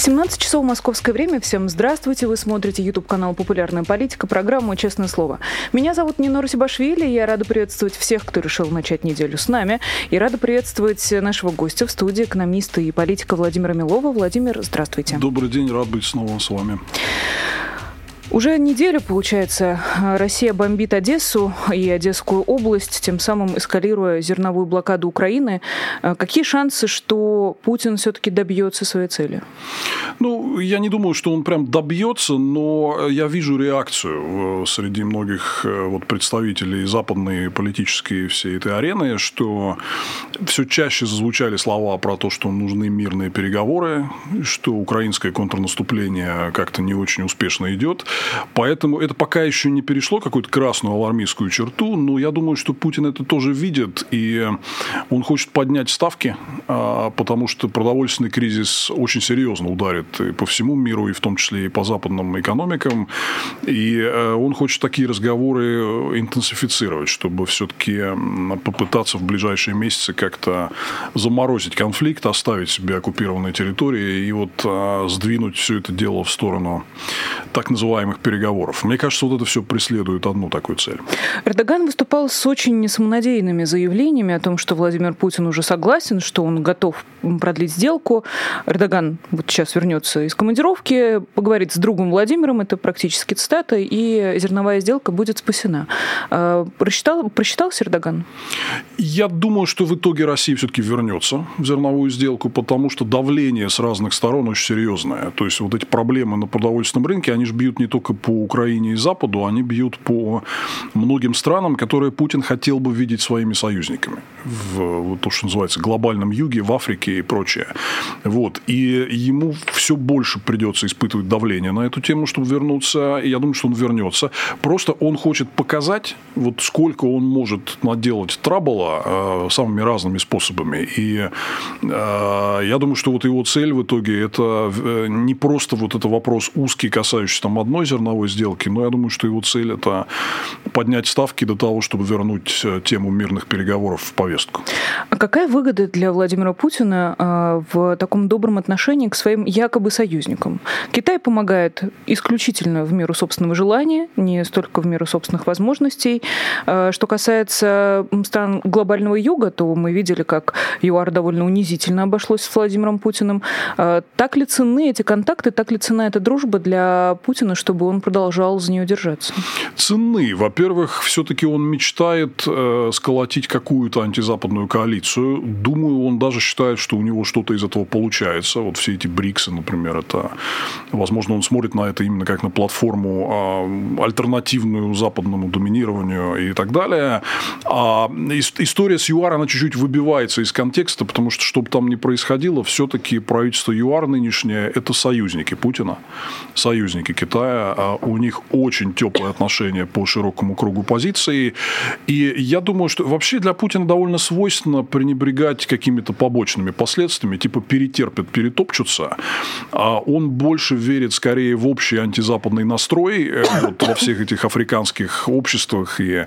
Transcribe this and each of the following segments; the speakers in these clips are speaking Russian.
17 часов московское время. Всем здравствуйте. Вы смотрите YouTube канал «Популярная политика», программу «Честное слово». Меня зовут Нина Русибашвили. Я рада приветствовать всех, кто решил начать неделю с нами. И рада приветствовать нашего гостя в студии, экономиста и политика Владимира Милова. Владимир, здравствуйте. Добрый день, рад быть снова с вами. Уже неделю, получается, Россия бомбит Одессу и Одесскую область, тем самым эскалируя зерновую блокаду Украины. Какие шансы, что Путин все-таки добьется своей цели? Ну, я не думаю, что он прям добьется, но я вижу реакцию среди многих э, вот представителей западной политической всей этой арены, что все чаще зазвучали слова про то, что нужны мирные переговоры, что украинское контрнаступление как-то не очень успешно идет. Поэтому это пока еще не перешло какую-то красную алармистскую черту, но я думаю, что Путин это тоже видит, и он хочет поднять ставки, а, потому что продовольственный кризис очень серьезно ударит и по всему миру, и в том числе и по западным экономикам. И э, он хочет такие разговоры интенсифицировать, чтобы все-таки попытаться в ближайшие месяцы как-то заморозить конфликт, оставить себе оккупированные территории и вот а, сдвинуть все это дело в сторону так называемых называемых переговоров. Мне кажется, вот это все преследует одну такую цель. Эрдоган выступал с очень самонадеянными заявлениями о том, что Владимир Путин уже согласен, что он готов продлить сделку. Эрдоган вот сейчас вернется из командировки, поговорит с другом Владимиром, это практически цитата, и зерновая сделка будет спасена. А, просчитал, просчитался Эрдоган? Я думаю, что в итоге Россия все-таки вернется в зерновую сделку, потому что давление с разных сторон очень серьезное. То есть вот эти проблемы на продовольственном рынке, они же бьют не только по Украине и Западу, они бьют по многим странам, которые Путин хотел бы видеть своими союзниками в то, что называется глобальном юге, в Африке и прочее. Вот. И ему все больше придется испытывать давление на эту тему, чтобы вернуться. И я думаю, что он вернется. Просто он хочет показать, вот сколько он может наделать трабла э, самыми разными способами. И э, я думаю, что вот его цель в итоге это э, не просто вот это вопрос узкий, касающийся там одной зерновой сделки, но я думаю, что его цель это поднять ставки до того, чтобы вернуть э, тему мирных переговоров в повестку. А какая выгода для Владимира Путина э, в таком добром отношении к своим якобы союзникам? Китай помогает исключительно в меру собственного желания, не столько в меру собственных возможностей. Э, что касается стран глобального юга, то мы видели, как ЮАР довольно унизительно обошлось с Владимиром Путиным. Так ли ценны эти контакты, так ли цена эта дружба для Путина, чтобы он продолжал за нее держаться? Цены. Во-первых, все-таки он мечтает э, сколотить какую-то антизападную коалицию. Думаю, он даже считает, что у него что-то из этого получается. Вот все эти БРИКСы, например, это, возможно, он смотрит на это именно как на платформу э, альтернативную западному доминированию и так далее. А история с ЮАР, она чуть-чуть выбивается из контекста, потому что, что бы там ни происходило, все-таки правительство ЮАР нынешнее – это союзники Путина, союзники Китая, А у них очень теплые отношения по широкому кругу позиций. И я думаю, что вообще для Путина довольно свойственно пренебрегать какими-то побочными последствиями, типа перетерпят, перетопчутся. А он больше верит скорее в общий антизападный настрой э, вот, во всех этих африканских обществах и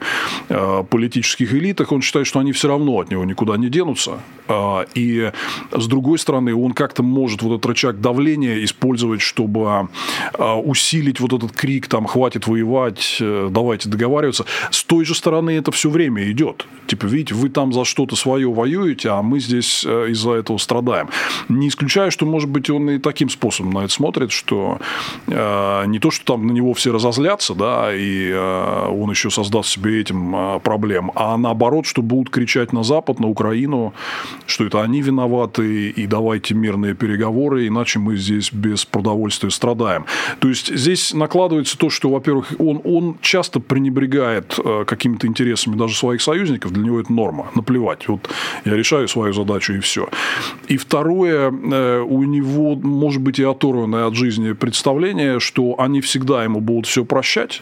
э, политических элитах. Он считает, что они все равно от него никуда не денутся. А, и с другой стороны, он как-то может вот этот рычаг давления использовать, чтобы а, усилить вот этот крик, там, хватит воевать, э, давайте договариваться. С той же стороны это все время идет. Типа, видите, вы там за что-то свое воюете, а мы здесь э, из-за этого страдаем. Не исключаю, что, может быть, он и таким способом на это смотрит, что э, не то, что там на него все разозлятся, да, и э, он еще создаст себе этим э, проблем, а наоборот, что будут кричать на Запад, на Украину, что это они виноваты, и давайте мирные переговоры, иначе мы здесь без продовольствия страдаем. То есть здесь здесь накладывается то, что, во-первых, он, он часто пренебрегает э, какими-то интересами даже своих союзников, для него это норма, наплевать. Вот я решаю свою задачу и все. И второе, э, у него может быть и оторванное от жизни представление, что они всегда ему будут все прощать,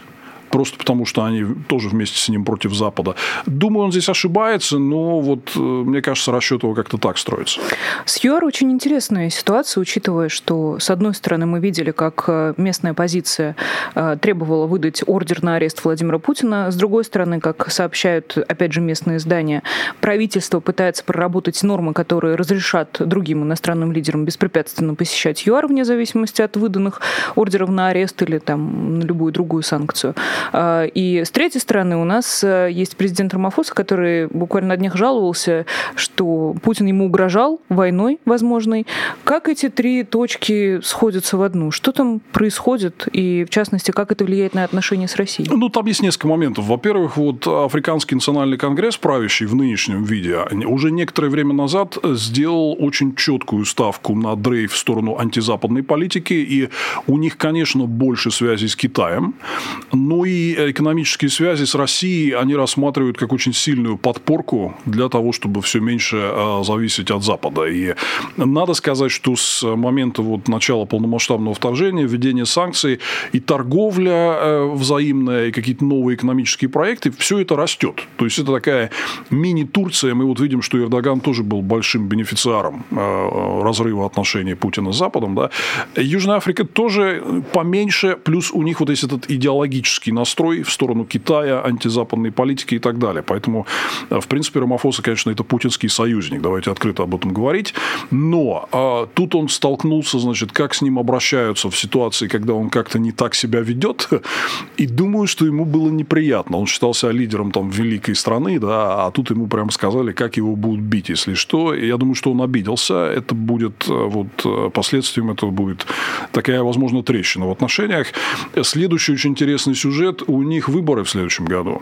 просто потому что они тоже вместе с ним против Запада. Думаю, он здесь ошибается, но вот, э, мне кажется, расчет его как-то так строится. С ЮАР очень интересная ситуация, учитывая, что, с одной стороны, мы видели, как э, местная позиция э, требовала выдать ордер на арест Владимира Путина. С другой стороны, как сообщают, опять же, местные издания, правительство пытается проработать нормы, которые разрешат другим иностранным лидерам беспрепятственно посещать ЮАР вне зависимости от выданных ордеров на арест или там на любую другую санкцию. А, и с третьей стороны у нас э, есть президент Рамафоса, который буквально на днях жаловался, что Путин ему угрожал войной возможной. Как эти три точки сходятся в одну? Что там происходит? И, в частности, как это влияет на отношения с Россией? Ну, там есть несколько моментов. Во-первых, вот Африканский национальный конгресс, правящий в нынешнем виде, уже некоторое время назад сделал очень четкую ставку на дрейф в сторону антизападной политики, и у них, конечно, больше связей с Китаем, но и экономические связи с Россией они рассматривают как очень сильную подпорку для того, чтобы все меньше а, зависеть от Запада. И надо сказать, что с момента вот начала полномасштабного вторжения, введения санкций и торговля э, взаимная, и какие-то новые экономические проекты, все это растет. То есть это такая мини-Турция. Мы вот видим, что Эрдоган тоже был большим бенефициаром э, разрыва отношений Путина с Западом. Да. Южная Африка тоже поменьше, плюс у них вот есть этот идеологический настрой в сторону Китая, антизападной политики и так далее. Поэтому, э, в принципе, Рамафоса, конечно, это путинский союзник. Давайте открыто об этом говорить. Но а, тут он столкнулся, значит, как с ним обращаются в ситуации, когда он как-то не так себя ведет. И думаю, что ему было неприятно. Он считался лидером там великой страны, да, а тут ему прямо сказали, как его будут бить, если что. И я думаю, что он обиделся. Это будет э, вот э, последствием этого будет такая, возможно, трещина в отношениях. Следующий очень интересный сюжет. У них выборы в следующем году.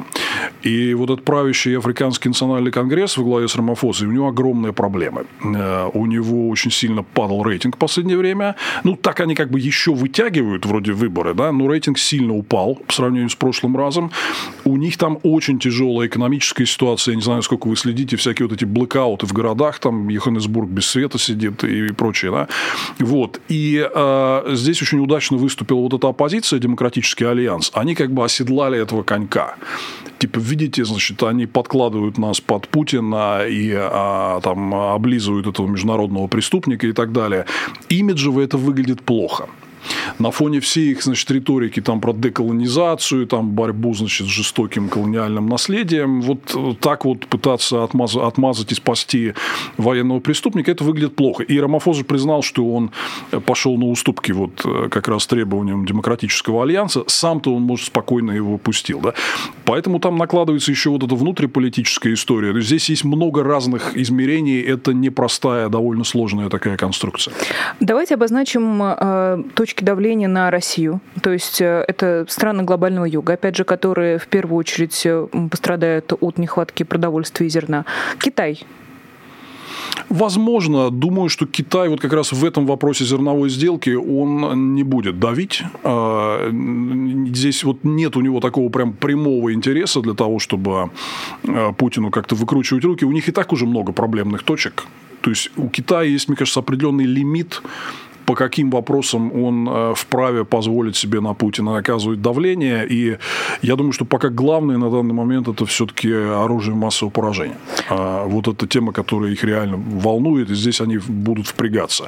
И вот этот правящий Африканский национальный конгресс во главе с Рамафосой, у него огромные проблемы. Э, у него очень сильно падал рейтинг в последнее время. Ну, так они как бы еще вытягивают вроде выборы, да, но рейтинг сильно упал по сравнению с прошлым разом. У них там очень тяжелая экономическая ситуация. Я не знаю, сколько вы следите, всякие вот эти блэкауты в городах, там Йоханнесбург без света сидит и прочее, да. Вот. И э, здесь очень удачно выступила вот эта оппозиция, Демократический альянс. Они как бы оседлали этого конька типа, видите, значит, они подкладывают нас под Путина и а, там облизывают этого международного преступника и так далее. Имиджево это выглядит плохо на фоне всей их, значит, риторики там про деколонизацию, там борьбу, значит, с жестоким колониальным наследием, вот так вот пытаться отмазать, отмазать и спасти военного преступника, это выглядит плохо. И Рамафоза признал, что он пошел на уступки вот э, как раз требованиям демократического альянса, сам-то он, может, спокойно его пустил, да. Поэтому там накладывается еще вот эта внутриполитическая история. То есть здесь есть много разных измерений, это непростая, довольно сложная такая конструкция. Давайте обозначим э, точки давления на Россию. То есть э, это страны глобального юга, опять же, которые в первую очередь э, пострадают от нехватки продовольствия и зерна. Китай Возможно, думаю, что Китай вот как раз в этом вопросе зерновой сделки он не будет давить. А, здесь вот нет у него такого прям прямого интереса для того, чтобы а, Путину как-то выкручивать руки. У них и так уже много проблемных точек. То есть у Китая есть, мне кажется, определенный лимит по каким вопросам он э, вправе позволить себе на Путина оказывать давление. И я думаю, что пока главное на данный момент это все-таки оружие массового поражения. А вот эта тема, которая их реально волнует, и здесь они будут впрягаться.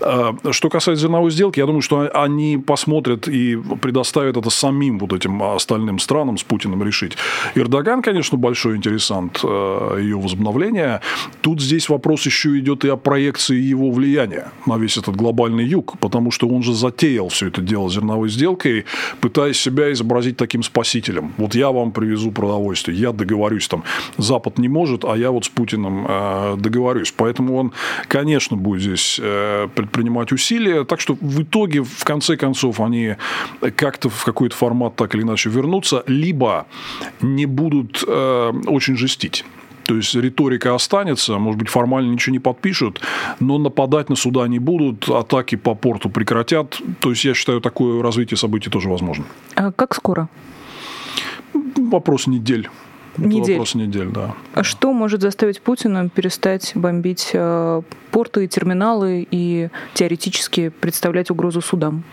А что касается зерновой сделки, я думаю, что они посмотрят и предоставят это самим вот этим остальным странам с Путиным решить. Эрдоган, конечно, большой интересант э, ее возобновления. Тут здесь вопрос еще идет и о проекции его влияния на весь этот глобальный глобальный юг, потому что он же затеял все это дело зерновой сделкой, пытаясь себя изобразить таким спасителем. Вот я вам привезу продовольствие, я договорюсь там. Запад не может, а я вот с Путиным э, договорюсь. Поэтому он, конечно, будет здесь э, предпринимать усилия. Так что в итоге, в конце концов, они как-то в какой-то формат так или иначе вернутся, либо не будут э, очень жестить. То есть риторика останется, может быть, формально ничего не подпишут, но нападать на суда не будут, атаки по порту прекратят. То есть я считаю, такое развитие событий тоже возможно. А как скоро? Вопрос недель. Недель. Вопрос недель, да. А что может заставить Путина перестать бомбить э, порты и терминалы и теоретически представлять угрозу судам?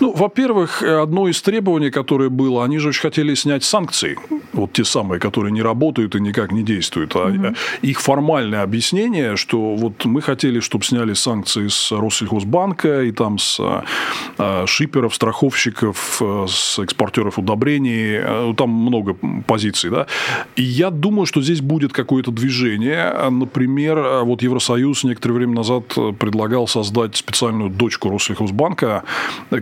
Ну, во-первых, одно из требований, которое было, они же очень хотели снять санкции, вот те самые, которые не работают и никак не действуют. А угу. их формальное объяснение, что вот мы хотели, чтобы сняли санкции с Россельхозбанка и там с э, шиперов, страховщиков, с экспортеров удобрений, ну, там много позиций, да. И я думаю, что здесь будет какое-то движение. Например, вот Евросоюз некоторое время назад предлагал создать специальную дочку Россельхозбанка,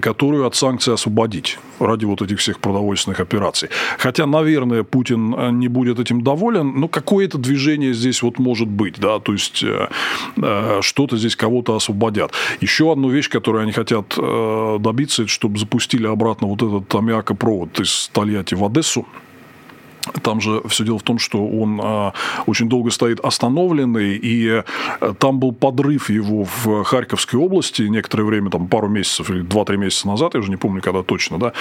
которую от санкций освободить ради вот этих всех продовольственных операций. Хотя, наверное, Путин не будет этим доволен, но какое-то движение здесь вот может быть, да, то есть э, э, что-то здесь кого-то освободят. Еще одну вещь, которую они хотят э, добиться, чтобы запустили обратно вот этот аммиакопровод из Тольятти в Одессу. Там же все дело в том, что он а, очень долго стоит остановленный, и э, там был подрыв его в Харьковской области некоторое время, там пару месяцев или два-три месяца назад, я уже не помню, когда точно, да.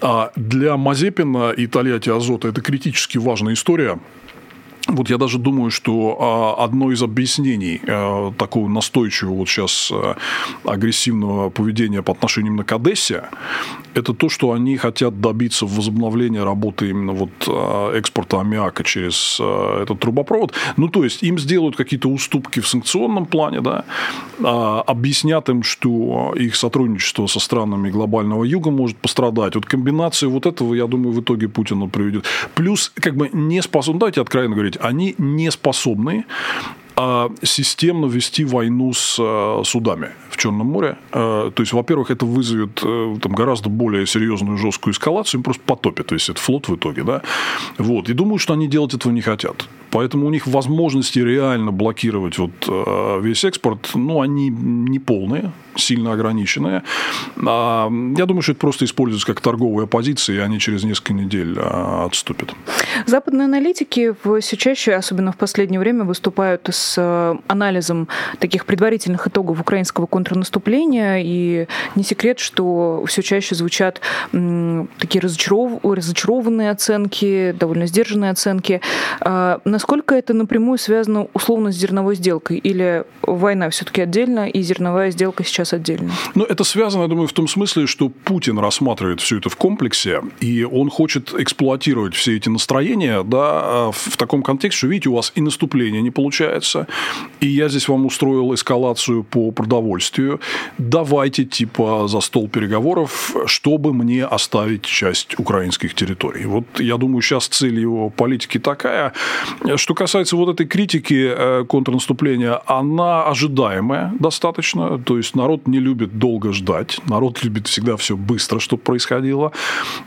А для Мазепина и Тольятти Азота это критически важная история, вот я даже думаю, что а, одно из объяснений э, такого настойчивого вот сейчас э, агрессивного поведения по отношению именно к Одессе, это то, что они хотят добиться возобновления работы именно вот экспорта аммиака через этот трубопровод. Ну, то есть им сделают какие-то уступки в санкционном плане, да, а, объяснят им, что их сотрудничество со странами глобального юга может пострадать. Вот комбинация вот этого, я думаю, в итоге Путина приведет. Плюс, как бы не способен, давайте откровенно говорить, они не способны а, системно вести войну с а, судами в Черном море. А, то есть, во-первых, это вызовет э, там, гораздо более серьезную жесткую эскалацию, им просто потопят то есть это флот в итоге. Да? Вот. И думаю, что они делать этого не хотят. Поэтому у них возможности реально блокировать вот весь экспорт, ну, они не полные, сильно ограниченные. Я думаю, что это просто используется как торговая позиция, и они через несколько недель отступят. Западные аналитики все чаще, особенно в последнее время, выступают с э, анализом таких предварительных итогов украинского контрнаступления, и не секрет, что все чаще звучат такие разочаров... разочарованные оценки, довольно сдержанные оценки. А насколько это напрямую связано условно с зерновой сделкой? Или война все-таки отдельно, и зерновая сделка сейчас отдельно? Ну, это связано, я думаю, в том смысле, что Путин рассматривает все это в комплексе, и он хочет эксплуатировать все эти настроения да, в таком контексте, что, видите, у вас и наступление не получается, и я здесь вам устроил эскалацию по продовольствию. Давайте, типа, за стол переговоров, чтобы мне оставить часть украинских территорий. Вот я думаю, сейчас цель его политики такая. Что касается вот этой критики э, контрнаступления, она ожидаемая достаточно. То есть народ не любит долго ждать, народ любит всегда все быстро, чтобы происходило.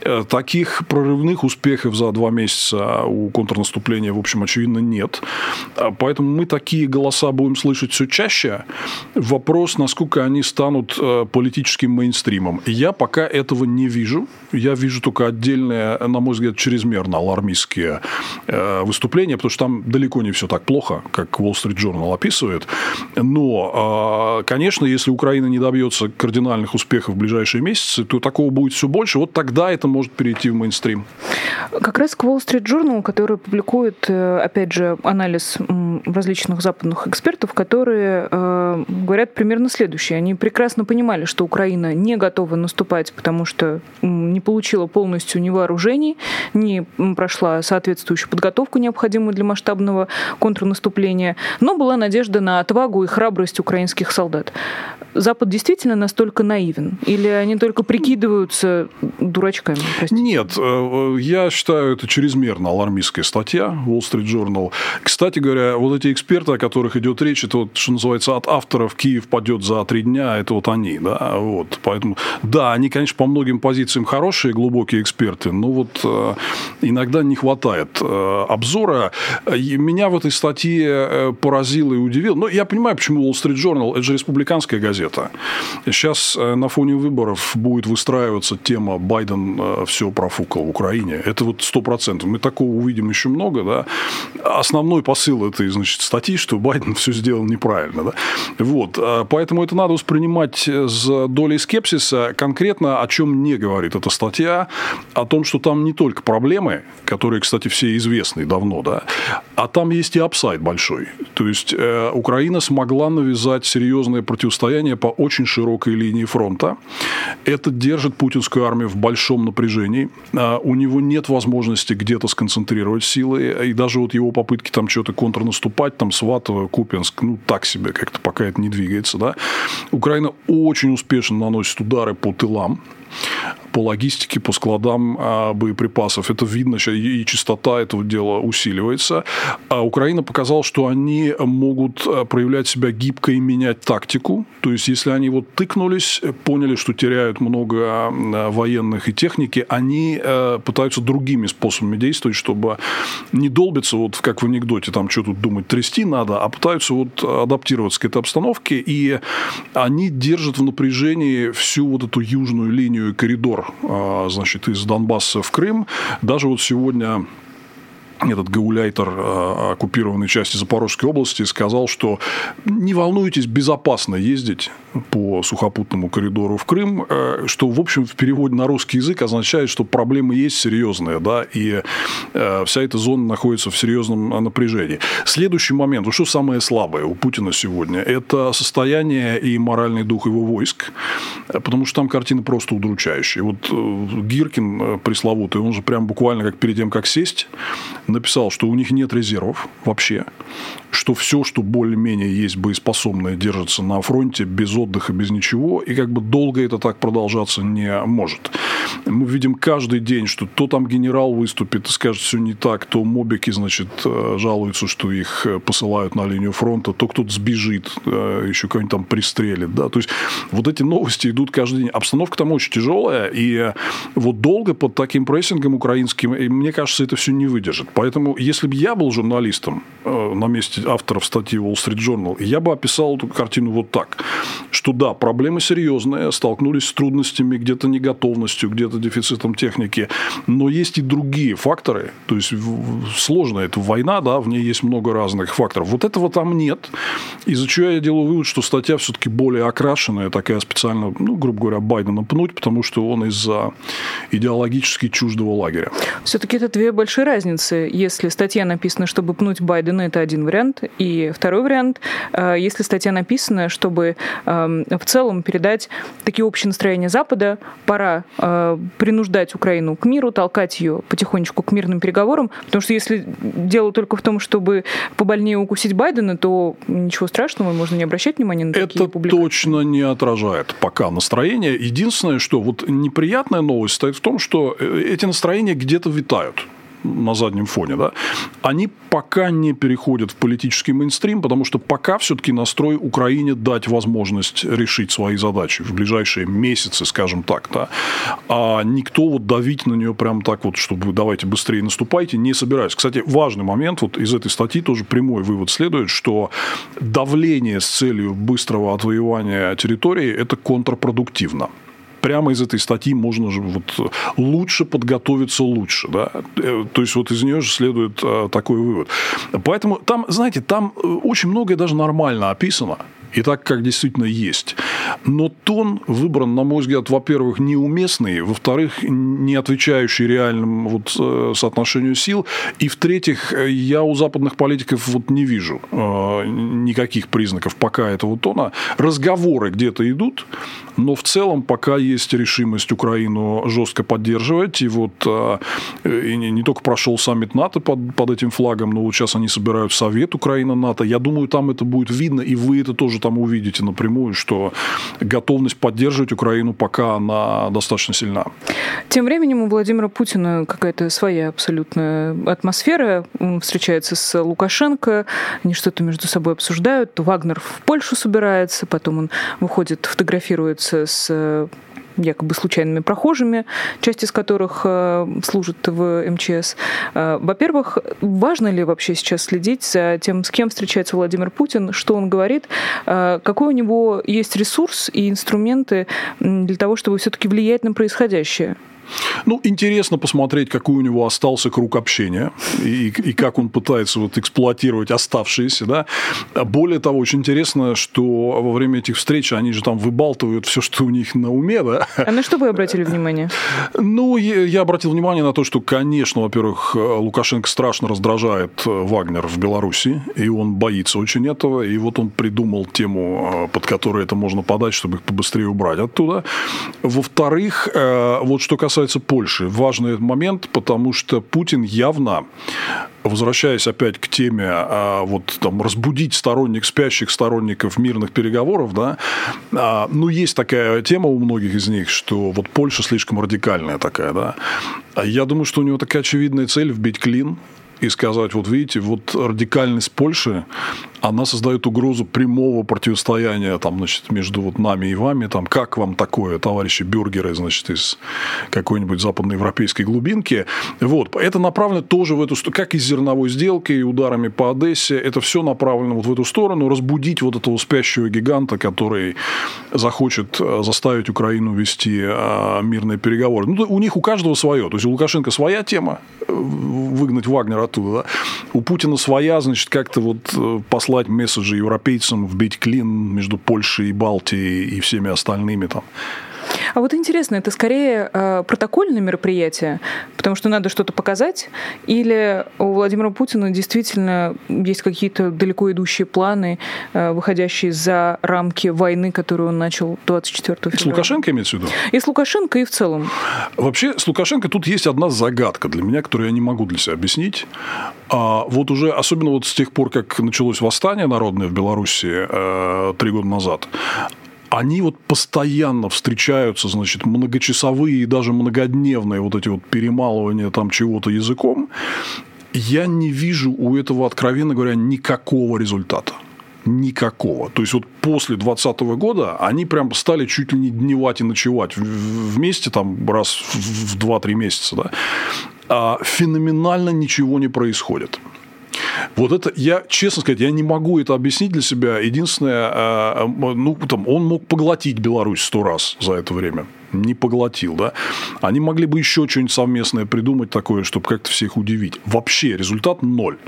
Э, таких прорывных успехов за два месяца у контрнаступления, в общем, очевидно, нет. А поэтому мы такие голоса будем слышать все чаще. Вопрос, насколько они станут э, политическим мейнстримом. Я пока этого не вижу. Я вижу только отдельные, на мой взгляд, чрезмерно алармистские э, выступления, потому что там далеко не все так плохо, как Wall Street Journal описывает. Но, э, конечно, если Украина не добьется кардинальных успехов в ближайшие месяцы, то такого будет все больше. Вот тогда это может перейти в мейнстрим. Как раз к Wall Street Journal, который публикует, опять же, анализ различных западных экспертов, которые э, говорят примерно следующее. Они прекрасно понимали, что Украина не готова наступать, потому что не получила полностью ни вооружений, не прошла соответствующую подготовку, необходимую для масштабного контрнаступления, но была надежда на отвагу и храбрость украинских солдат. Запад действительно настолько наивен? Или они только прикидываются дурачками? Простите? Нет, э, я считаю, это чрезмерно алармистская статья Wall Street Journal. Кстати говоря, вот эти эксперты, о которых идет речь, это вот, что называется, от авторов Киев падет за три дня, это вот они, да, вот. Поэтому, да, они, конечно, по многим позициям хорошие, глубокие эксперты, но вот э, иногда не хватает э, обзора. Меня в этой статье э, поразило и удивило. Но я понимаю, почему Wall Street Journal – это же республиканская газета. Сейчас э, на фоне выборов будет выстраиваться тема «Байден э, все профукал в Украине». Это вот сто процентов. Мы такого увидим еще много. Да? Основной посыл этой значит, статьи, что Байден все сделал неправильно. Да? Вот. Поэтому это надо воспринимать с долей скепсиса. Конкретно о чем не говорит эта статья, о том, что там не только проблемы, которые, кстати, все известны давно, да, а там есть и апсайд большой. То есть э, Украина смогла навязать серьезное противостояние по очень широкой линии фронта. Это держит путинскую армию в большом напряжении. Э, у него нет возможности где-то сконцентрировать силы. И даже вот его попытки там что-то контрнаступать, там Сватово, Купинск, ну так себе как-то пока это не двигается. Да. Украина очень успешно наносит удары по тылам по логистике, по складам а, боеприпасов. Это видно, и частота этого дела усиливается. А Украина показала, что они могут а, проявлять себя гибко и менять тактику. То есть, если они вот тыкнулись, поняли, что теряют много военных и техники, они пытаются другими способами действовать, чтобы не долбиться, вот как в анекдоте, там что тут думать, трясти надо, а пытаются вот адаптироваться к этой обстановке, и они держат в напряжении всю вот эту южную линию коридор а, значит, из Донбасса в Крым. Даже вот сегодня этот гауляйтер а, оккупированной части Запорожской области сказал, что не волнуйтесь, безопасно ездить по сухопутному коридору в Крым, э, что, в общем, в переводе на русский язык означает, что проблемы есть серьезные, да, и э, вся эта зона находится в серьезном напряжении. Следующий момент, что самое слабое у Путина сегодня, это состояние и моральный дух его войск, потому что там картина просто удручающая. Вот э, Гиркин пресловутый, он же прям буквально как перед тем, как сесть, написал, что у них нет резервов вообще, что все, что более-менее есть боеспособное, держится на фронте без отдыха, без ничего, и как бы долго это так продолжаться не может. Мы видим каждый день, что то там генерал выступит и скажет все не так, то мобики, значит, э, жалуются, что их э, посылают на линию фронта, то кто-то сбежит, э, еще кого-нибудь там пристрелит, да, то есть вот эти новости идут каждый день. Обстановка там очень тяжелая, и вот долго под таким прессингом украинским, мне кажется, это все не выдержит. Поэтому, если бы я был журналистом на месте авторов статьи Wall Street Journal, я бы описал эту картину вот так, что да, проблемы серьезные, столкнулись с трудностями, где-то неготовностью, где-то дефицитом техники, но есть и другие факторы, то есть сложная эта война, да, в ней есть много разных факторов. Вот этого там нет, из-за чего я делаю вывод, что статья все-таки более окрашенная, такая специально, ну, грубо говоря, Байдена пнуть, потому что он из-за идеологически чуждого лагеря. Все-таки это две большие разницы. Если статья написана, чтобы пнуть Байдена, это один вариант, и второй вариант, э, если статья написана, чтобы эм, в целом передать такие общие настроения Запада, пора э, принуждать Украину к миру, толкать ее потихонечку к мирным переговорам, потому что если дело только в том, чтобы побольнее укусить Байдена, то ничего страшного, можно не обращать внимания на такие Это публикации. точно не отражает пока настроение. Единственное, что вот неприятная новость стоит в том, что э, эти настроения где-то витают на заднем фоне, да, они пока не переходят в политический мейнстрим, потому что пока все-таки настрой Украине дать возможность решить свои задачи в ближайшие месяцы, скажем так, да, а никто вот давить на нее прям так вот, чтобы давайте быстрее наступайте, не собираюсь. Кстати, важный момент, вот из этой статьи тоже прямой вывод следует, что давление с целью быстрого отвоевания территории – это контрпродуктивно прямо из этой статьи можно же вот лучше подготовиться лучше. Да? Э, то есть, вот из нее же следует э, такой вывод. Поэтому там, знаете, там э, очень многое даже нормально описано и так, как действительно есть. Но тон выбран, на мой взгляд, во-первых, неуместный, во-вторых, не отвечающий реальному вот, э, соотношению сил, и в-третьих, я у западных политиков вот не вижу э, никаких признаков пока этого тона. Разговоры где-то идут, но в целом пока есть решимость Украину жестко поддерживать, и вот э, и не, только прошел саммит НАТО под, под этим флагом, но вот сейчас они собирают Совет Украина-НАТО. Я думаю, там это будет видно, и вы это тоже там увидите напрямую, что готовность поддерживать Украину пока она достаточно сильна. Тем временем у Владимира Путина какая-то своя абсолютная атмосфера. Он встречается с Лукашенко, они что-то между собой обсуждают. Вагнер в Польшу собирается, потом он выходит, фотографируется с якобы случайными прохожими, часть из которых э, служит в МЧС. Э, во-первых, важно ли вообще сейчас следить за тем, с кем встречается Владимир Путин, что он говорит, э, какой у него есть ресурс и инструменты для того, чтобы все-таки влиять на происходящее? Ну, интересно посмотреть, какой у него остался круг общения и, и как он пытается вот эксплуатировать оставшиеся. Да? Более того, очень интересно, что во время этих встреч они же там выбалтывают все, что у них на уме. Да? А на что вы обратили внимание? Ну, я, обратил внимание на то, что, конечно, во-первых, Лукашенко страшно раздражает Вагнер в Беларуси, и он боится очень этого, и вот он придумал тему, под которой это можно подать, чтобы их побыстрее убрать оттуда. Во-вторых, э, вот что касается касается Польши, важный момент, потому что Путин явно, возвращаясь опять к теме а, вот там разбудить сторонник спящих сторонников мирных переговоров, да, а, ну есть такая тема у многих из них, что вот Польша слишком радикальная такая, да. Я думаю, что у него такая очевидная цель вбить клин и сказать, вот видите, вот радикальность Польши, она создает угрозу прямого противостояния там, значит, между вот нами и вами. Там, как вам такое, товарищи бюргеры, значит, из какой-нибудь западноевропейской глубинки. Вот. Это направлено тоже в эту сторону, как и зерновой сделкой, и ударами по Одессе. Это все направлено вот в эту сторону, разбудить вот этого спящего гиганта, который захочет э, заставить Украину вести э, мирные переговоры. Ну, у них у каждого свое. То есть у Лукашенко своя тема, э, выгнать Вагнера оттуда. Да? У Путина своя, значит, как-то вот послать послать месседжи европейцам, вбить клин между Польшей и Балтией и всеми остальными там. А вот интересно, это скорее э, протокольное мероприятие, потому что надо что-то показать, или у Владимира Путина действительно есть какие-то далеко идущие планы, э, выходящие за рамки войны, которую он начал 24 февраля? С Лукашенко имеется в виду? И с Лукашенко, и в целом. Вообще, с Лукашенко тут есть одна загадка для меня, которую я не могу для себя объяснить. А вот уже, особенно вот с тех пор, как началось восстание народное в Беларуси э, три года назад, они вот постоянно встречаются, значит, многочасовые и даже многодневные вот эти вот перемалывания там чего-то языком. Я не вижу у этого, откровенно говоря, никакого результата никакого. То есть вот после 2020 года они прям стали чуть ли не дневать и ночевать вместе там раз в 2-3 месяца. Да? А феноменально ничего не происходит. Вот это, я, честно сказать, я не могу это объяснить для себя. Единственное, а, а, ну, там, он мог поглотить Беларусь сто раз за это время не поглотил, да, они могли бы еще что-нибудь совместное придумать такое, чтобы как-то всех удивить. Вообще результат ноль.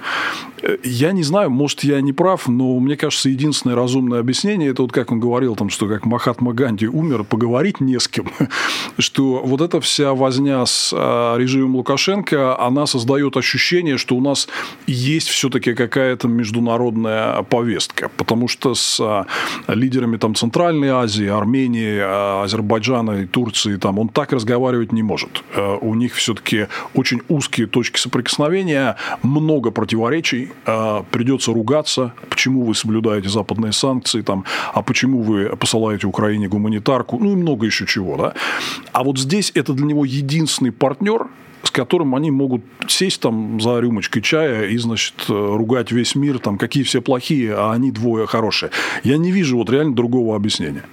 Э, я не знаю, может, я не прав, но мне кажется, единственное разумное объяснение, это вот как он говорил, там, что как Махатма Ганди умер, поговорить не с кем, что вот эта вся возня с а, режимом Лукашенко, она создает ощущение, что у нас есть все-таки какая-то международная повестка, потому что с а, лидерами там Центральной Азии, Армении, а, Азербайджана и Турции, там, он так разговаривать не может. Э, у них все-таки очень узкие точки соприкосновения, много противоречий, э, придется ругаться, почему вы соблюдаете западные санкции, там, а почему вы посылаете Украине гуманитарку, ну и много еще чего. Да? А вот здесь это для него единственный партнер, с которым они могут сесть там за рюмочкой чая и, значит, э, ругать весь мир, там, какие все плохие, а они двое хорошие. Я не вижу вот реально другого объяснения.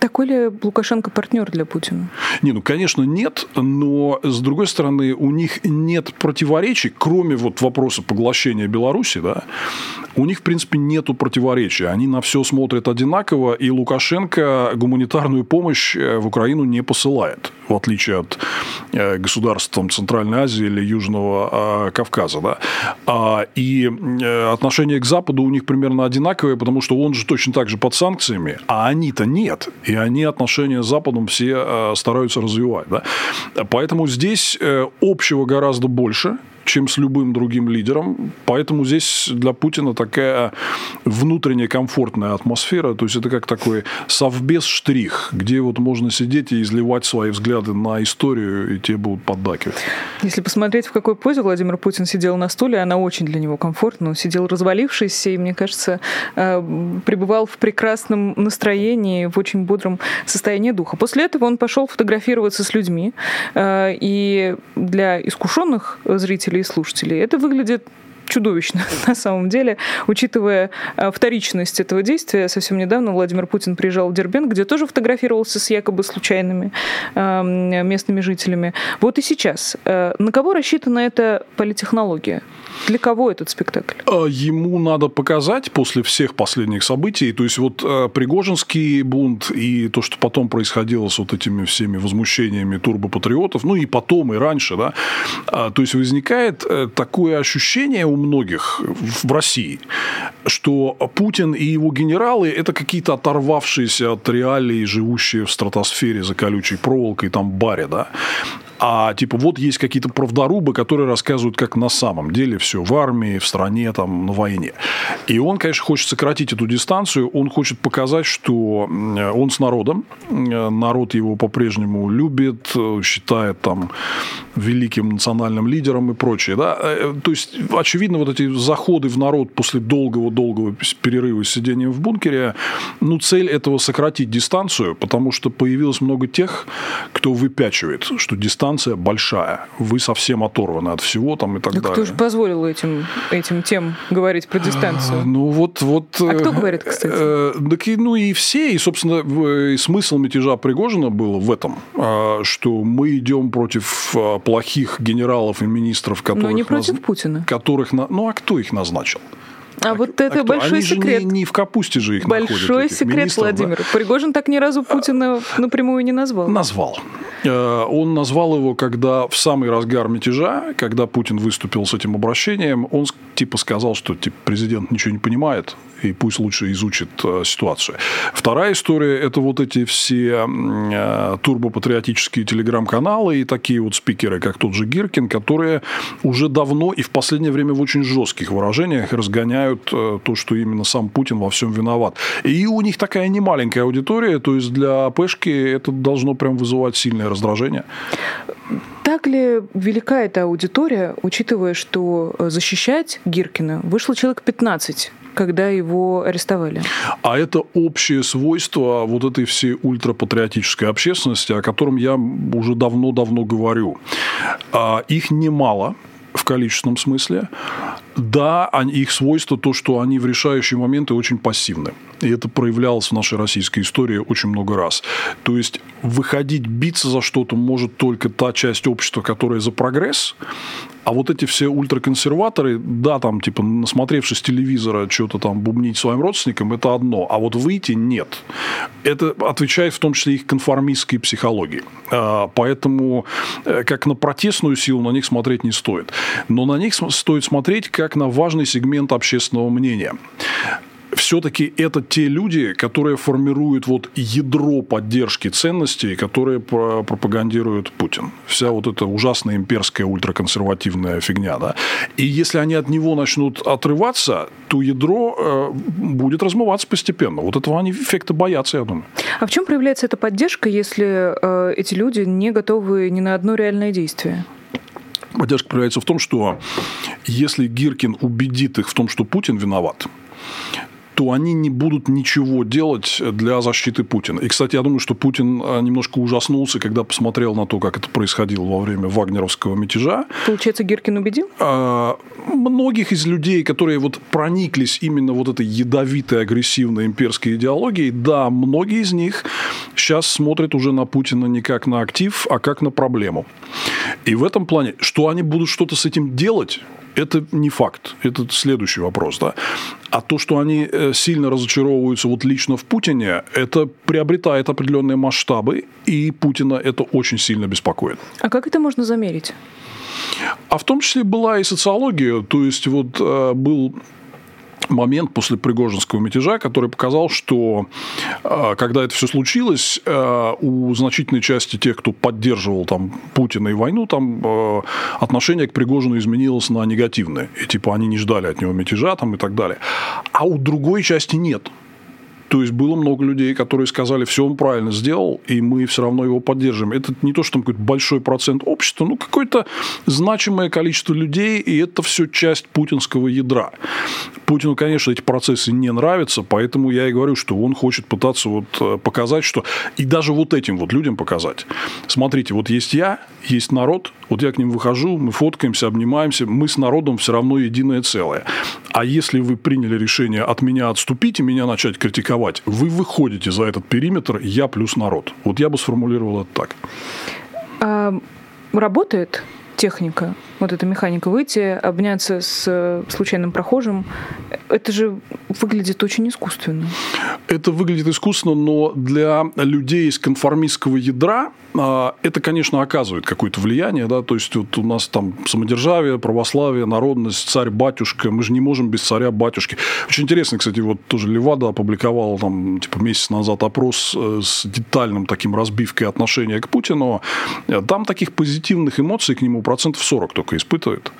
Такой ли Лукашенко партнер для Путина? Не, ну, конечно, нет, но, с другой стороны, у них нет противоречий, кроме вот вопроса поглощения Беларуси, да, у них, в принципе, нету противоречия. Они на все смотрят одинаково, и Лукашенко гуманитарную помощь э, в Украину не посылает, в отличие от э, государств Центральной Азии или Южного а, Кавказа. Да. А, и э, отношение к Западу у них примерно одинаковое, потому что он же точно так же под санкциями, а они-то нет. И они отношения с Западом все стараются развивать. Да. Поэтому здесь общего гораздо больше, чем с любым другим лидером. Поэтому здесь для Путина такая внутренняя комфортная атмосфера. То есть это как такой совбез-штрих, где вот можно сидеть и изливать свои взгляды на историю, и те будут поддакивать. Если посмотреть, в какой позе Владимир Путин сидел на стуле, она очень для него комфортна. Он сидел развалившись, и, мне кажется, э, пребывал в прекрасном настроении, в очень бодром состоянии духа. После этого он пошел фотографироваться с людьми. Э, и для искушенных зрителей и слушателей. Это выглядит чудовищно на самом деле, учитывая а, вторичность этого действия. Совсем недавно Владимир Путин приезжал в Дербент, где тоже фотографировался с якобы случайными а, местными жителями. Вот и сейчас. А, на кого рассчитана эта политтехнология? Для кого этот спектакль? Ему надо показать после всех последних событий, то есть вот Пригожинский бунт и то, что потом происходило с вот этими всеми возмущениями турбопатриотов, ну и потом, и раньше, да, то есть возникает э, такое ощущение у многих в России, что Путин и его генералы – это какие-то оторвавшиеся от реалий, живущие в стратосфере за колючей проволокой, там, баре, да, а типа вот есть какие-то правдорубы, которые рассказывают, как на самом деле все в армии, в стране, там, на войне. И он, конечно, хочет сократить эту дистанцию, он хочет показать, что он с народом, народ его по-прежнему любит, считает там великим национальным лидером и прочее. Да? Э, то есть, очевидно, вот эти заходы в народ после долгого-долгого перерыва сидения в бункере, ну, цель этого сократить дистанцию, потому что появилось много тех, кто выпячивает, что дистанция большая, вы совсем оторваны от всего там и так, так далее. Кто же позволил этим, этим тем говорить про дистанцию? А, ну, вот... вот а кто э, говорит, кстати? Э, так, ну, и все, и, собственно, и смысл мятежа Пригожина был в этом, а, что мы идем против а, плохих генералов и министров, которых... Но не против наз... Путина. Которых... Ну, а кто их назначил? А, а вот это а большой Они секрет. Же не, не в капусте же их Большой находят, секрет, Владимир. Да? Пригожин так ни разу Путина напрямую не назвал. Назвал. Э, он назвал его, когда в самый разгар мятежа, когда Путин выступил с этим обращением, он типа сказал, что типа, президент ничего не понимает, и пусть лучше изучит э, ситуацию. Вторая история – это вот эти все э, турбопатриотические телеграм-каналы и такие вот спикеры, как тот же Гиркин, которые уже давно и в последнее время в очень жестких выражениях разгоняют то, что именно сам Путин во всем виноват. И у них такая немаленькая аудитория, то есть для Пешки это должно прям вызывать сильное раздражение. Так ли велика эта аудитория, учитывая, что э, защищать Гиркина вышло человек 15 когда его арестовали. А это общее свойство вот этой всей ультрапатриотической общественности, о котором я уже давно-давно говорю. А, их немало, в количественном смысле. Да, они, их свойство то, что они в решающие моменты очень пассивны. И это проявлялось в нашей российской истории очень много раз. То есть выходить, биться за что-то может только та часть общества, которая за прогресс, а вот эти все ультраконсерваторы, да, там, типа, насмотревшись телевизора, что-то там бубнить своим родственникам, это одно. А вот выйти – нет. Это отвечает в том числе их конформистской психологии. А, поэтому э, как на протестную силу на них смотреть не стоит. Но на них стоит смотреть как на важный сегмент общественного мнения все-таки это те люди, которые формируют вот ядро поддержки ценностей, которые пропагандирует Путин. Вся вот эта ужасная имперская ультраконсервативная фигня. Да? И если они от него начнут отрываться, то ядро э, будет размываться постепенно. Вот этого они эффекта боятся, я думаю. А в чем проявляется эта поддержка, если э, эти люди не готовы ни на одно реальное действие? Поддержка проявляется в том, что если Гиркин убедит их в том, что Путин виноват, то они не будут ничего делать для защиты Путина. И, кстати, я думаю, что Путин а, немножко ужаснулся, когда посмотрел на то, как это происходило во время вагнеровского мятежа. Получается, Гиркин убедил? А, многих из людей, которые вот прониклись именно вот этой ядовитой, агрессивной имперской идеологией, да, многие из них сейчас смотрят уже на Путина не как на актив, а как на проблему. И в этом плане, что они будут что-то с этим делать, это не факт. Это следующий вопрос. Да? А то, что они э, сильно разочаровываются вот лично в Путине, это приобретает определенные масштабы, и Путина это очень сильно беспокоит. А как это можно замерить? А в том числе была и социология. То есть, вот э, был момент после Пригожинского мятежа, который показал, что а, когда это все случилось, а, у значительной части тех, кто поддерживал там Путина и войну, там а, отношение к Пригожину изменилось на негативное. И типа они не ждали от него мятежа там, и так далее. А у другой части нет. То есть было много людей, которые сказали, все он правильно сделал, и мы все равно его поддерживаем. Это не то, что там какой-то большой процент общества, ну какое-то значимое количество людей, и это все часть путинского ядра. Путину, конечно, эти процессы не нравятся, поэтому я и говорю, что он хочет пытаться вот э, показать, что и даже вот этим вот людям показать. Смотрите, вот есть я, есть народ, вот я к ним выхожу, мы фоткаемся, обнимаемся, мы с народом все равно единое целое. А если вы приняли решение от меня отступить и меня начать критиковать, вы выходите за этот периметр я плюс народ. Вот я бы сформулировал это так. А, работает техника, вот эта механика, выйти, обняться с э, случайным прохожим, это же выглядит очень искусственно. Это выглядит искусственно, но для людей из конформистского ядра а, это, конечно, оказывает какое-то влияние, да, то есть вот у нас там самодержавие, православие, народность, царь-батюшка, мы же не можем без царя-батюшки. Очень интересно, кстати, вот тоже Левада опубликовала там типа месяц назад опрос э, с детальным таким разбивкой отношения к Путину. Там таких позитивных эмоций к нему процентов 40 только испытывает.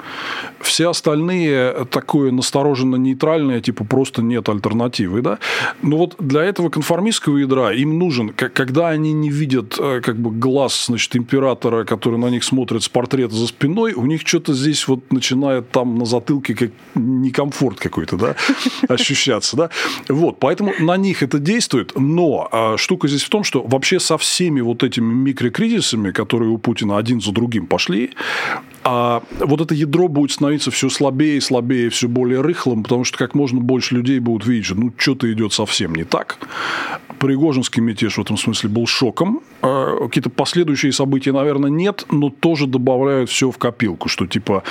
Все остальные такое настороженно-нейтральное, типа просто нет альтернативы, да. Но вот для этого конформистского ядра им нужен, когда они не видят э, как бы глаз, значит, императора, который на них смотрит с портрета за спиной, у них что-то здесь вот начинает там на затылке как некомфорт какой-то, да, ощущаться, да. Вот, поэтому на них это действует, но а, штука здесь в том, что вообще со всеми вот этими микрокризисами, которые у Путина один за другим пошли, а вот это ядро будет становиться все слабее и слабее, все более рыхлым, потому что как можно больше людей будут видеть, что ну что-то идет совсем не так. Пригожинский мятеж в этом смысле был шоком. А какие-то последующие события, наверное, нет, но тоже добавляют все в копилку, что типа,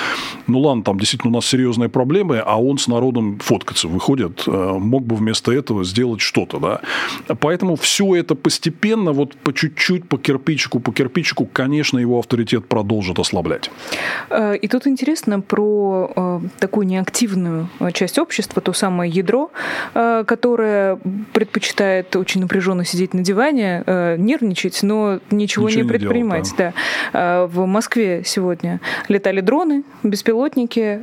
ну ладно, там действительно у нас серьезные проблемы, а он с народом фоткаться выходит, э, мог бы вместо этого сделать что-то, да. Поэтому все это постепенно, вот по чуть-чуть, по кирпичику, по кирпичику, конечно, его авторитет продолжит ослаблять. Э, и тут интересно про э, такую неактивную часть общества, то самое ядро, которое предпочитает очень напряженно сидеть на диване, нервничать, но ничего, ничего не предпринимать. Не делал, да. В Москве сегодня летали дроны, беспилотники,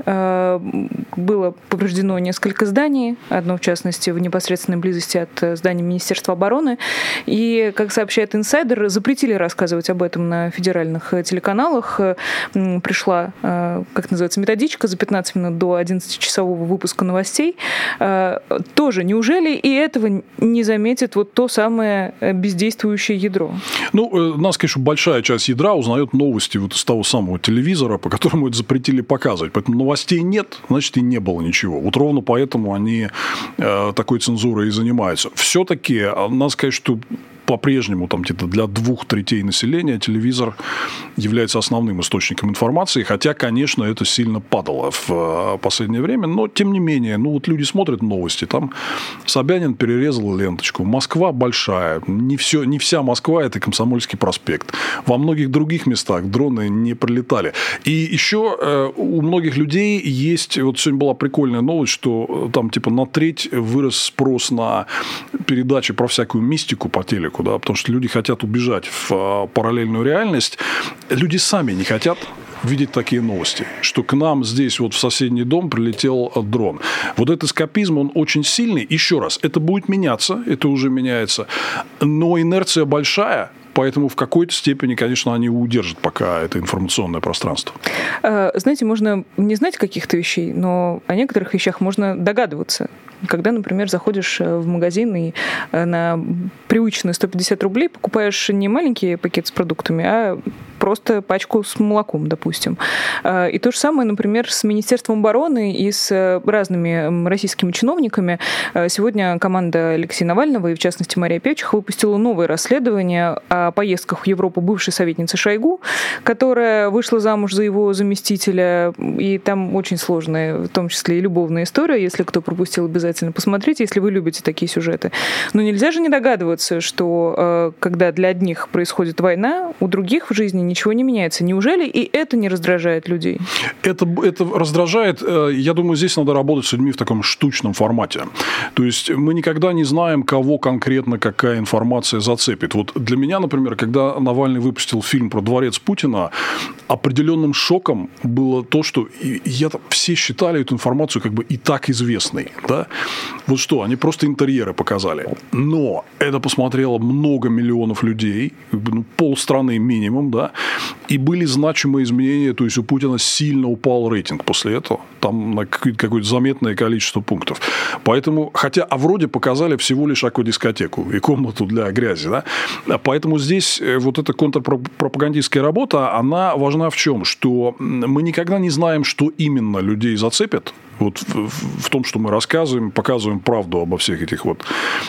было повреждено несколько зданий, одно в частности в непосредственной близости от здания Министерства обороны. И, как сообщает инсайдер, запретили рассказывать об этом на федеральных телеканалах пришла, э, как называется, методичка за 15 минут до 11-часового выпуска новостей. Э, тоже, неужели и этого не заметит вот то самое э, бездействующее ядро? Ну, нас, конечно, большая часть ядра узнает новости вот из того самого телевизора, по которому это запретили показывать. Поэтому новостей нет, значит, и не было ничего. Вот ровно поэтому они такой цензурой и занимаются. Все-таки, сказать, что по-прежнему там где-то для двух третей населения телевизор является основным источником информации, хотя, конечно, это сильно падало в э, последнее время, но тем не менее, ну вот люди смотрят новости, там Собянин перерезал ленточку, Москва большая, не, все, не вся Москва это Комсомольский проспект, во многих других местах дроны не пролетали. И еще э, у многих людей есть, вот сегодня была прикольная новость, что э, там типа на треть вырос спрос на передачи про всякую мистику по телеку, человеку, да, потому что люди хотят убежать в а, параллельную реальность. Люди сами не хотят видеть такие новости, что к нам здесь вот в соседний дом прилетел дрон. Вот этот эскапизм, он очень сильный. Еще раз, это будет меняться, это уже меняется, но инерция большая, Поэтому в какой-то степени, конечно, они удержат пока это информационное пространство. А, знаете, можно не знать каких-то вещей, но о некоторых вещах можно догадываться. Когда, например, заходишь э, в магазин и э, на привычные 150 рублей покупаешь не маленький пакет с продуктами, а просто пачку с молоком, допустим. А, и то же самое, например, с Министерством обороны и с э, разными российскими чиновниками. Сегодня команда Алексея Навального и, в частности, Мария Певчих выпустила новое расследование о поездках в Европу бывшей советницы Шойгу, которая вышла замуж за его заместителя. И там очень сложная, в том числе и любовная история. Если кто пропустил, обязательно посмотрите, если вы любите такие сюжеты. Но нельзя же не догадываться, что э, когда для одних происходит война, у других в жизни ничего не меняется. Неужели и это не раздражает людей? Это, это раздражает. Э, я думаю, здесь надо работать с людьми в таком штучном формате. То есть мы никогда не знаем, кого конкретно какая информация зацепит. Вот для меня, например, когда Навальный выпустил фильм про дворец Путина, определенным шоком было то, что я, все считали эту информацию как бы и так известной. Да? Вот что, они просто интерьеры показали. Но это посмотрело много миллионов людей, ну, полстраны минимум, да, и были значимые изменения, то есть у Путина сильно упал рейтинг после этого, там на какое-то заметное количество пунктов. Поэтому, хотя, а вроде показали всего лишь аквадискотеку и комнату для грязи, да, поэтому здесь э, вот эта контрпропагандистская работа, она важна в чем? Что мы никогда не знаем, что именно людей зацепит, вот в, в том, что мы рассказываем, показываем правду обо всех этих вот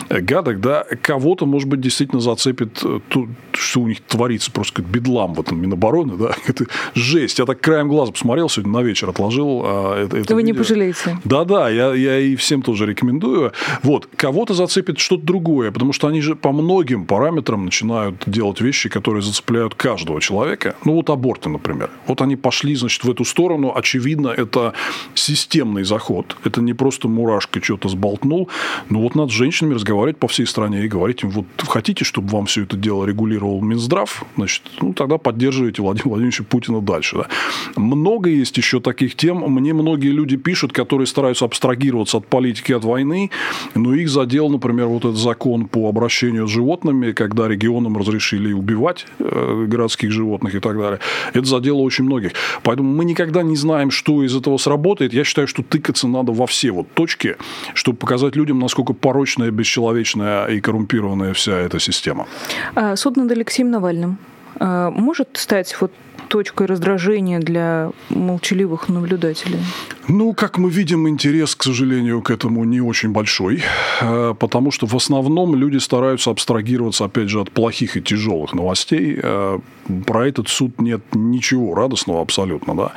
э, гадах, да, кого-то, может быть, действительно зацепит э, то, что у них творится, просто как бедлам в этом Минобороны, да, это жесть. Я так краем глаза посмотрел сегодня на вечер, отложил а, это, это Вы видео. не пожалеете. Да-да, я, я и всем тоже рекомендую. Вот, кого-то зацепит что-то другое, потому что они же по многим параметрам начинают делать вещи, которые зацепляют каждого человека. Ну, вот аборты, например. Вот они пошли, значит, в эту сторону. Очевидно, это системно системный заход. Это не просто мурашка что-то сболтнул. Но вот надо с женщинами разговаривать по всей стране и говорить им, вот хотите, чтобы вам все это дело регулировал Минздрав, значит, ну, тогда поддерживайте Владимира Владимировича Путина дальше. Да. Много есть еще таких тем. Мне многие люди пишут, которые стараются абстрагироваться от политики, от войны, но их задел, например, вот этот закон по обращению с животными, когда регионам разрешили убивать э, городских животных и так далее. Это задело очень многих. Поэтому мы никогда не знаем, что из этого сработает. Я считаю, что тыкаться надо во все вот точки, чтобы показать людям, насколько порочная, бесчеловечная и коррумпированная вся эта система. А суд над Алексеем Навальным а, может стать вот точкой раздражения для молчаливых наблюдателей? Ну, как мы видим, интерес, к сожалению, к этому не очень большой, э, потому что в основном люди стараются абстрагироваться, опять же, от плохих и тяжелых новостей. Про этот суд нет ничего радостного абсолютно, да.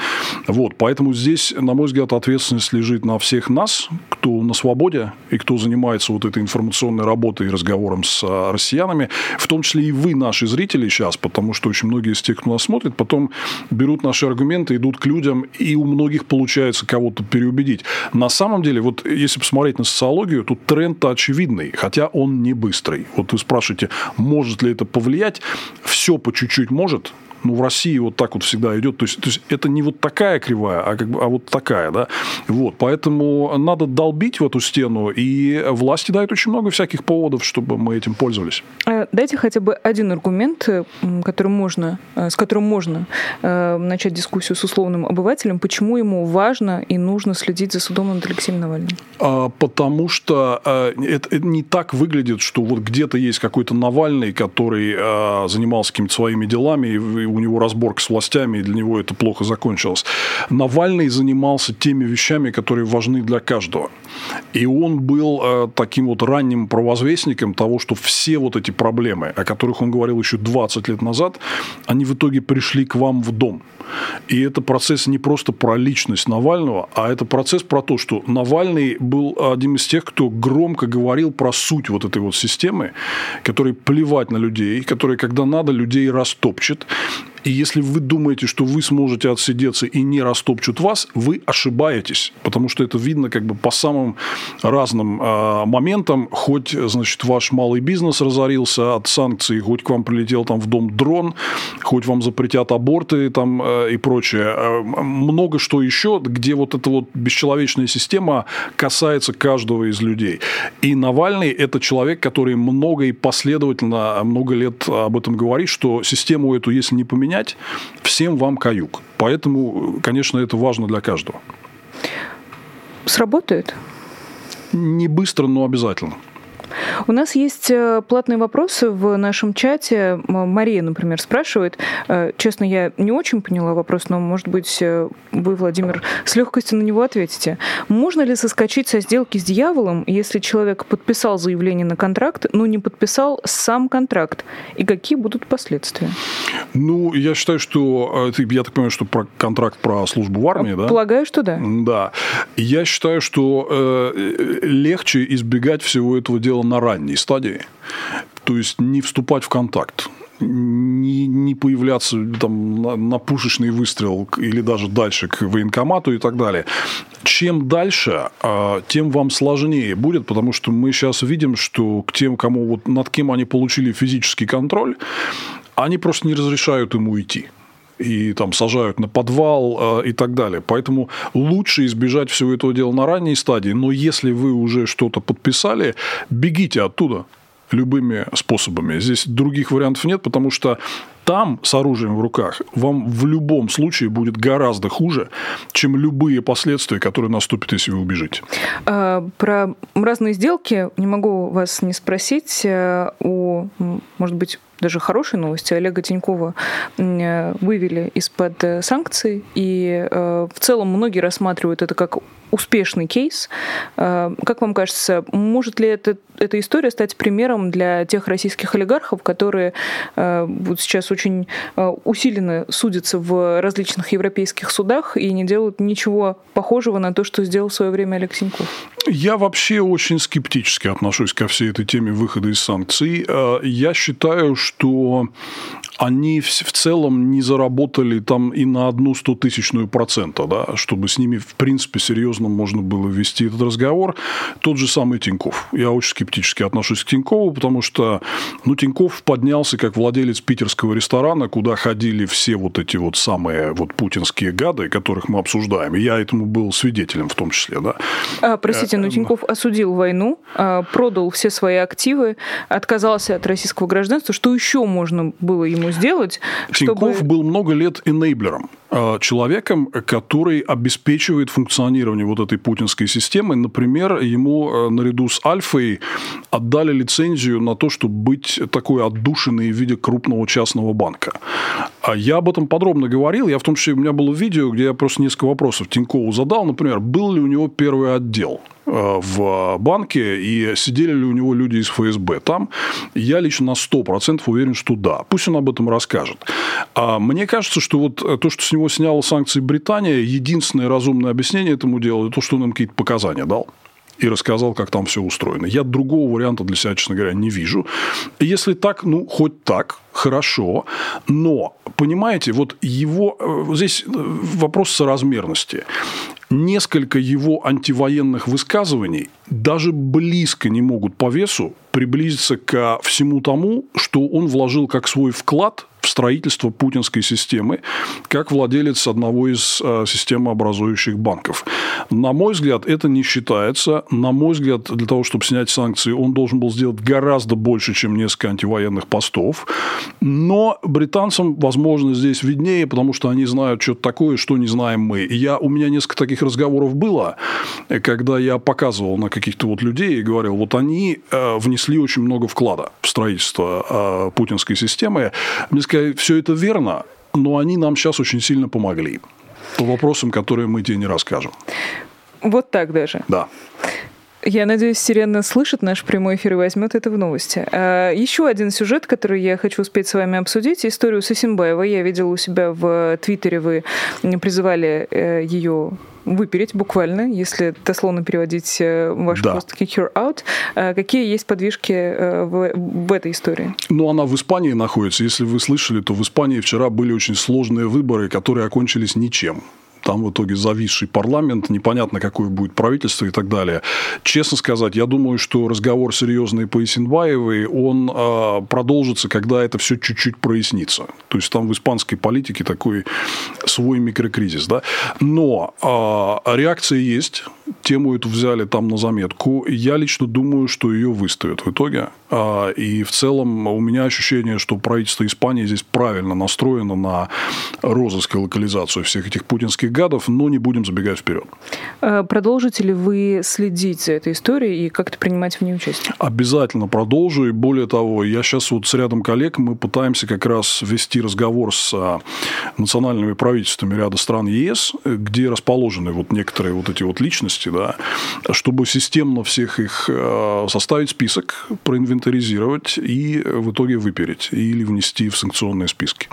Вот, поэтому здесь, на мой взгляд, ответственность лежит на всех нас, кто на свободе и кто занимается вот этой информационной работой и разговором с э, россиянами, в том числе и вы, наши зрители сейчас, потому что очень многие из тех, кто нас смотрит, потом берут наши аргументы, идут к людям, и у многих получается кого-то переубедить. На самом деле, вот если посмотреть на социологию, тут тренд очевидный, хотя он не быстрый. Вот вы спрашиваете, может ли это повлиять? Все по чуть-чуть может, ну, в России вот так вот всегда идет. То есть, то есть это не вот такая кривая, а, как бы, а вот такая, да. Вот, поэтому надо долбить в эту стену, и власти дают очень много всяких поводов, чтобы мы этим пользовались. Дайте хотя бы один аргумент, который можно, э, с которым можно э, начать дискуссию с условным обывателем, почему ему важно и нужно следить за судом над Алексеем Навальным. А, потому что э, это, не так выглядит, что вот где-то есть какой-то Навальный, который занимался какими-то своими делами, и у него разборка с властями, и для него это плохо закончилось. Навальный занимался теми вещами, которые важны для каждого. И он был э, таким вот ранним провозвестником того, что все вот эти проблемы, о которых он говорил еще 20 лет назад, они в итоге пришли к вам в дом. И это процесс не просто про личность Навального, а это процесс про то, что Навальный был одним из тех, кто громко говорил про суть вот этой вот системы, который плевать на людей, который, когда надо, людей растопчет, и если вы думаете, что вы сможете отсидеться и не растопчут вас, вы ошибаетесь, потому что это видно как бы по самым разным э, моментам. Хоть, значит, ваш малый бизнес разорился от санкций, хоть к вам прилетел там в дом дрон, хоть вам запретят аборты там э, и прочее. Э, много что еще, где вот эта вот бесчеловечная система касается каждого из людей. И Навальный – это человек, который много и последовательно, много лет об этом говорит, что систему эту, если не поменять, менять, всем вам каюк. Поэтому, конечно, это важно для каждого. Сработает? Не быстро, но обязательно. У нас есть э, платные вопросы в нашем чате. Мария, например, спрашивает. Э, честно, я не очень поняла вопрос, но, может быть, э, вы, Владимир, с легкостью на него ответите. Можно ли соскочить со сделки с дьяволом, если человек подписал заявление на контракт, но не подписал сам контракт? И какие будут последствия? Ну, я считаю, что... Я так понимаю, что про контракт про службу в армии, да? Полагаю, что да. Да. Я считаю, что э, легче избегать всего этого дела на ранней стадии. То есть не вступать в контакт не, не появляться там, на, на пушечный выстрел или даже дальше к военкомату и так далее чем дальше, а, тем вам сложнее будет, потому что мы сейчас видим, что к тем, кому вот над кем они получили физический контроль, они просто не разрешают ему идти и там сажают на подвал э, и так далее. Поэтому лучше избежать всего этого дела на ранней стадии. Но если вы уже что-то подписали, бегите оттуда любыми способами. Здесь других вариантов нет, потому что там с оружием в руках вам в любом случае будет гораздо хуже, чем любые последствия, которые наступят, если вы убежите. А, про разные сделки не могу вас не спросить э, о, может быть, даже хорошие новости. Олега Тинькова э, вывели из-под э, санкций, и в целом многие рассматривают это как успешный кейс. Как вам кажется, может ли это, эта история стать примером для тех российских олигархов, которые вот сейчас очень э, усиленно судятся в различных европейских судах и не делают ничего похожего на то, что сделал в свое время Олег? Я вообще очень скептически отношусь ко всей этой теме выхода из санкций. Э, я считаю, что они в целом не заработали там и на одну стотысячную процента, да, чтобы с ними, в принципе, серьезно можно было вести этот разговор. Тот же самый Тиньков. Я очень скептически отношусь к Тинькову, потому что ну, Тиньков поднялся как владелец питерского ресторана, куда ходили все вот эти вот самые вот путинские гады, которых мы обсуждаем. я этому был свидетелем в том числе. Да. А, простите, но э, Тиньков осудил войну, а, продал все свои активы, отказался от российского гражданства. Что еще можно было ему сделать. Тиньков чтобы... был много лет энейблером, человеком, который обеспечивает функционирование вот этой путинской системы. Например, ему э, наряду с Альфой отдали лицензию на то, чтобы быть такой отдушиной в виде крупного частного банка. А я об этом подробно говорил. Я в том числе, у меня было видео, где я просто несколько вопросов Тинькову задал. Например, был ли у него первый отдел? Э, в банке и сидели ли у него люди из ФСБ там, я лично на 100% уверен, что да. Пусть он об этом расскажет. А мне кажется, что вот то, что с него сняла санкции Британия, единственное разумное объяснение этому делу, то, что он им какие-то показания дал и рассказал, как там все устроено. Я другого варианта для себя, честно говоря, не вижу. Если так, ну, хоть так, хорошо. Но, понимаете, вот его... Э, здесь э, вопрос соразмерности несколько его антивоенных высказываний даже близко не могут по весу приблизиться ко всему тому, что он вложил как свой вклад строительство путинской системы, как владелец одного из э, системообразующих банков. На мой взгляд, это не считается. На мой взгляд, для того, чтобы снять санкции, он должен был сделать гораздо больше, чем несколько антивоенных постов. Но британцам, возможно, здесь виднее, потому что они знают что-то такое, что не знаем мы. я, у меня несколько таких разговоров было, когда я показывал на каких-то вот людей и говорил, вот они э, внесли очень много вклада в строительство э, путинской системы. Мне сказали, все это верно, но они нам сейчас очень сильно помогли по вопросам, которые мы тебе не расскажем. Вот так даже. Да. Я надеюсь, Сирена слышит наш прямой эфир и возьмет это в новости. А, еще один сюжет, который я хочу успеть с вами обсудить, историю Сосимбаева. Я видела у себя в Твиттере, вы призывали э, ее выпереть буквально, если дословно переводить э, ваш да. пост «kick her out». А какие есть подвижки э, в, в этой истории? Ну, она в Испании находится. Если вы слышали, то в Испании вчера были очень сложные выборы, которые окончились ничем там в итоге зависший парламент, непонятно, какое будет правительство и так далее. Честно сказать, я думаю, что разговор серьезный по Исенбаевой, он э, продолжится, когда это все чуть-чуть прояснится. То есть, там в испанской политике такой свой микрокризис. Да? Но э, реакция есть, тему эту взяли там на заметку. Я лично думаю, что ее выставят в итоге. А, и в целом у меня ощущение, что правительство Испании здесь правильно настроено на розыск и локализацию всех этих путинских гадов, но не будем забегать вперед. А продолжите ли вы следить за этой историей и как-то принимать в ней участие? Обязательно продолжу. И более того, я сейчас вот с рядом коллег мы пытаемся как раз вести разговор с а, национальными правительствами ряда стран ЕС, где расположены вот некоторые вот эти вот личности, да, чтобы системно всех их составить список, проинвентаризировать инвентаризировать и в итоге выпереть или внести в санкционные списки.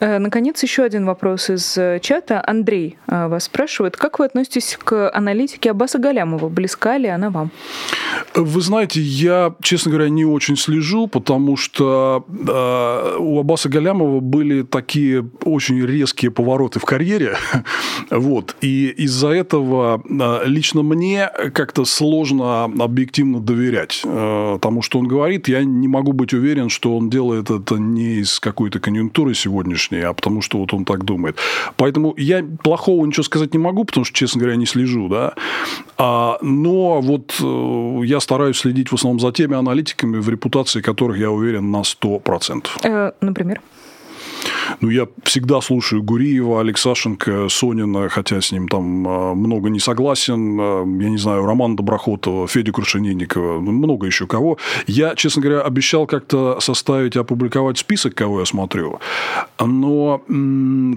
Э, наконец, еще один вопрос из э, чата. Андрей э, вас спрашивает, как вы относитесь к аналитике Аббаса Галямова? Близка ли она вам? Вы знаете, я, честно говоря, не очень слежу, потому что э, у Аббаса Галямова были такие очень резкие повороты в карьере. вот. И из-за этого э, лично мне как-то сложно объективно доверять э, тому, что он говорит. Я не могу быть уверен, что он делает это не из какой-то конъюнктуры сегодняшней, а потому что вот он так думает. Поэтому я плохого ничего сказать не могу, потому что, честно говоря, не слежу. Да? А, но вот э, я стараюсь следить в основном за теми аналитиками, в репутации которых я уверен на 100%. Э, например? Ну, я всегда слушаю Гуриева, Алексашенко, Сонина, хотя с ним там а, много не согласен. А, я не знаю, Роман Доброхотова, Федя Крушенинникова, ну, много еще кого. Я, честно говоря, обещал как-то составить, опубликовать список, кого я смотрю. Но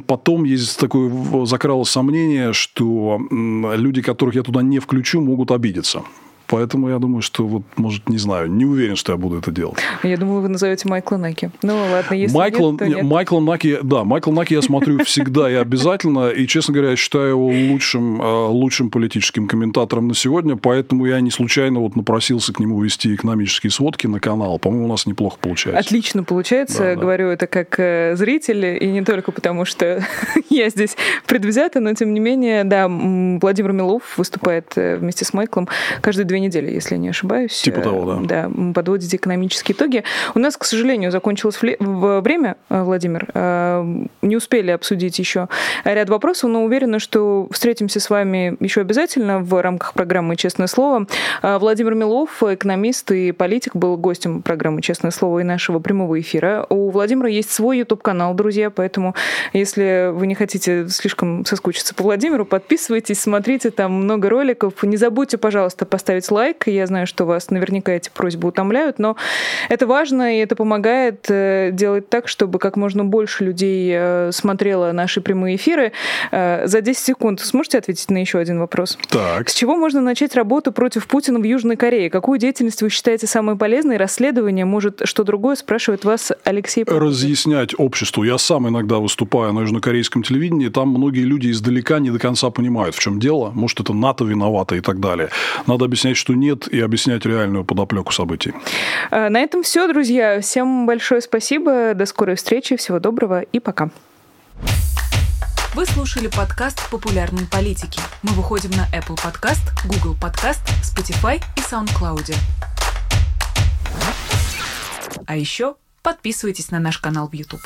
потом есть такое закралось сомнение, что люди, которых я туда не включу, могут обидеться. Поэтому я думаю, что вот, может, не знаю, не уверен, что я буду это делать. Я думаю, вы назовете Майкла Наки. Ну, ладно, если Майкл, нет, то нет. Майкл Наки, да, Майкл Наки я смотрю всегда и обязательно. И, честно говоря, я считаю его лучшим, э, лучшим политическим комментатором на сегодня. Поэтому я не случайно вот напросился к нему вести экономические сводки на канал. По-моему, у нас неплохо получается. Отлично получается. Да, Говорю да. это как э, зритель. И не только потому, что я здесь предвзята, но, тем не менее, да, Владимир Милов выступает э, вместе с Майклом каждые две недели, если не ошибаюсь. Типа того, да. Да, подводите экономические итоги. У нас, к сожалению, закончилось время, э, Владимир. Э, не успели обсудить еще ряд вопросов, но уверена, что встретимся с вами еще обязательно в рамках программы «Честное слово». Э, Владимир Милов, экономист и политик, был гостем программы «Честное слово» и нашего прямого эфира. У Владимира есть свой YouTube-канал, друзья, поэтому если вы не хотите слишком соскучиться по Владимиру, подписывайтесь, смотрите, там много роликов. Не забудьте, пожалуйста, поставить лайк. Я знаю, что вас наверняка эти просьбы утомляют, но это важно, и это помогает э, делать так, чтобы как можно больше людей э, смотрело наши прямые эфиры. Э, за 10 секунд сможете ответить на еще один вопрос? Так. С чего можно начать работу против Путина в Южной Корее? Какую деятельность вы считаете самой полезной? Расследование, может, что другое, спрашивает вас Алексей Разъяснять обществу. Я сам иногда выступаю на южнокорейском телевидении, там многие люди издалека не до конца понимают, в чем дело. Может, это НАТО виновато и так далее. Надо объяснять, что нет, и объяснять реальную подоплеку событий. А, на этом все, друзья. Всем большое спасибо. До скорой встречи. Всего доброго и пока. Вы слушали подкаст «Популярные политики». Мы выходим на Apple Podcast, Google Podcast, Spotify и SoundCloud. А еще подписывайтесь на наш канал в YouTube.